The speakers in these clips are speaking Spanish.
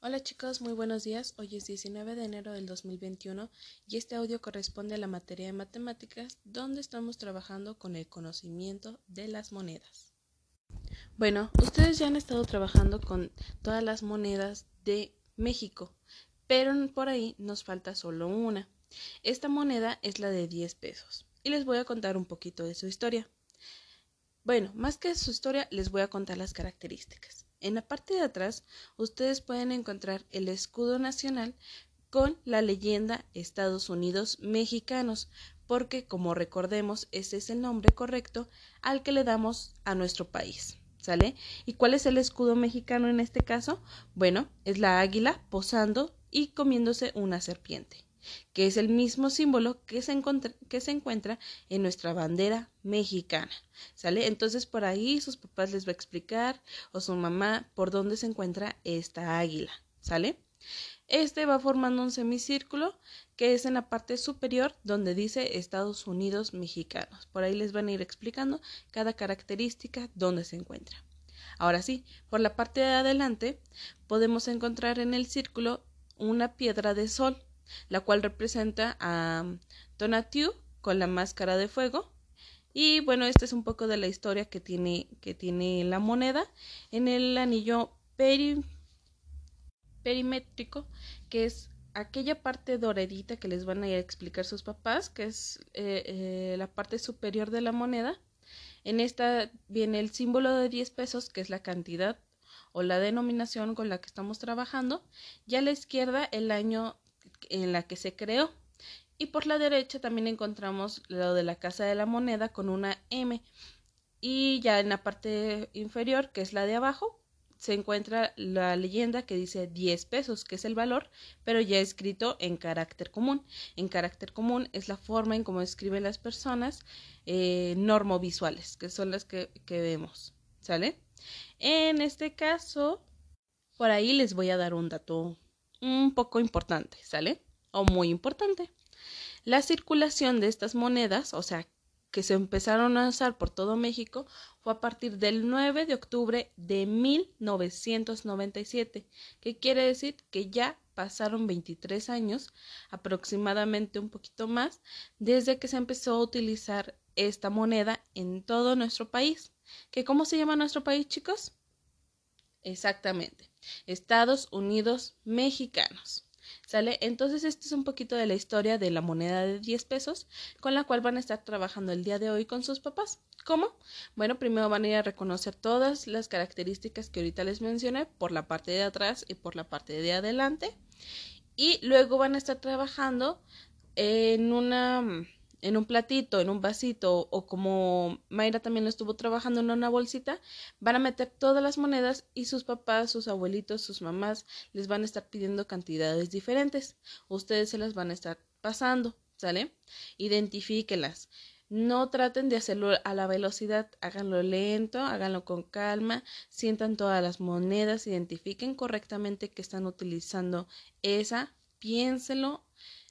Hola chicos, muy buenos días. Hoy es 19 de enero del 2021 y este audio corresponde a la materia de matemáticas donde estamos trabajando con el conocimiento de las monedas. Bueno, ustedes ya han estado trabajando con todas las monedas de México, pero por ahí nos falta solo una. Esta moneda es la de 10 pesos y les voy a contar un poquito de su historia. Bueno, más que su historia, les voy a contar las características. En la parte de atrás ustedes pueden encontrar el escudo nacional con la leyenda Estados Unidos mexicanos, porque como recordemos, ese es el nombre correcto al que le damos a nuestro país. ¿Sale? ¿Y cuál es el escudo mexicano en este caso? Bueno, es la águila posando y comiéndose una serpiente que es el mismo símbolo que se, que se encuentra en nuestra bandera mexicana. ¿Sale? Entonces por ahí sus papás les va a explicar o su mamá por dónde se encuentra esta águila. ¿Sale? Este va formando un semicírculo que es en la parte superior donde dice Estados Unidos mexicanos. Por ahí les van a ir explicando cada característica dónde se encuentra. Ahora sí, por la parte de adelante podemos encontrar en el círculo una piedra de sol la cual representa a Tonatiuh con la máscara de fuego. Y bueno, esta es un poco de la historia que tiene, que tiene la moneda. En el anillo perimétrico, que es aquella parte doradita que les van a ir a explicar sus papás, que es eh, eh, la parte superior de la moneda. En esta viene el símbolo de 10 pesos, que es la cantidad o la denominación con la que estamos trabajando. Y a la izquierda el año en la que se creó. Y por la derecha también encontramos lo de la Casa de la Moneda con una M. Y ya en la parte inferior, que es la de abajo, se encuentra la leyenda que dice 10 pesos, que es el valor, pero ya escrito en carácter común. En carácter común es la forma en cómo escriben las personas eh, normovisuales, que son las que, que vemos. ¿Sale? En este caso, por ahí les voy a dar un dato un poco importante, ¿sale? O muy importante. La circulación de estas monedas, o sea, que se empezaron a usar por todo México, fue a partir del 9 de octubre de 1997, que quiere decir que ya pasaron 23 años, aproximadamente un poquito más, desde que se empezó a utilizar esta moneda en todo nuestro país. ¿Que cómo se llama nuestro país, chicos? Exactamente. Estados Unidos mexicanos. ¿Sale? Entonces, esto es un poquito de la historia de la moneda de 10 pesos con la cual van a estar trabajando el día de hoy con sus papás. ¿Cómo? Bueno, primero van a ir a reconocer todas las características que ahorita les mencioné por la parte de atrás y por la parte de adelante. Y luego van a estar trabajando en una en un platito, en un vasito o como Mayra también lo estuvo trabajando en una bolsita, van a meter todas las monedas y sus papás, sus abuelitos, sus mamás les van a estar pidiendo cantidades diferentes. Ustedes se las van a estar pasando, ¿sale? Identifíquelas. No traten de hacerlo a la velocidad, háganlo lento, háganlo con calma, sientan todas las monedas, identifiquen correctamente que están utilizando esa, piénselo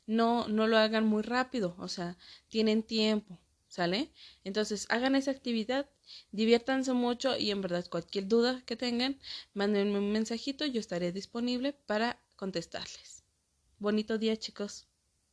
no, no lo hagan muy rápido, o sea, tienen tiempo, ¿sale? Entonces, hagan esa actividad, diviértanse mucho y en verdad cualquier duda que tengan, mándenme un mensajito, yo estaré disponible para contestarles. Bonito día, chicos.